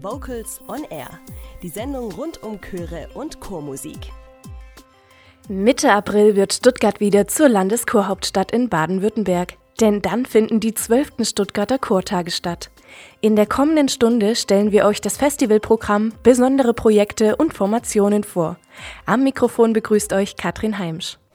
Vocals on Air, die Sendung rund um Chöre und Chormusik. Mitte April wird Stuttgart wieder zur Landeschorhauptstadt in Baden-Württemberg. Denn dann finden die 12. Stuttgarter Chortage statt. In der kommenden Stunde stellen wir euch das Festivalprogramm, besondere Projekte und Formationen vor. Am Mikrofon begrüßt euch Katrin Heimsch.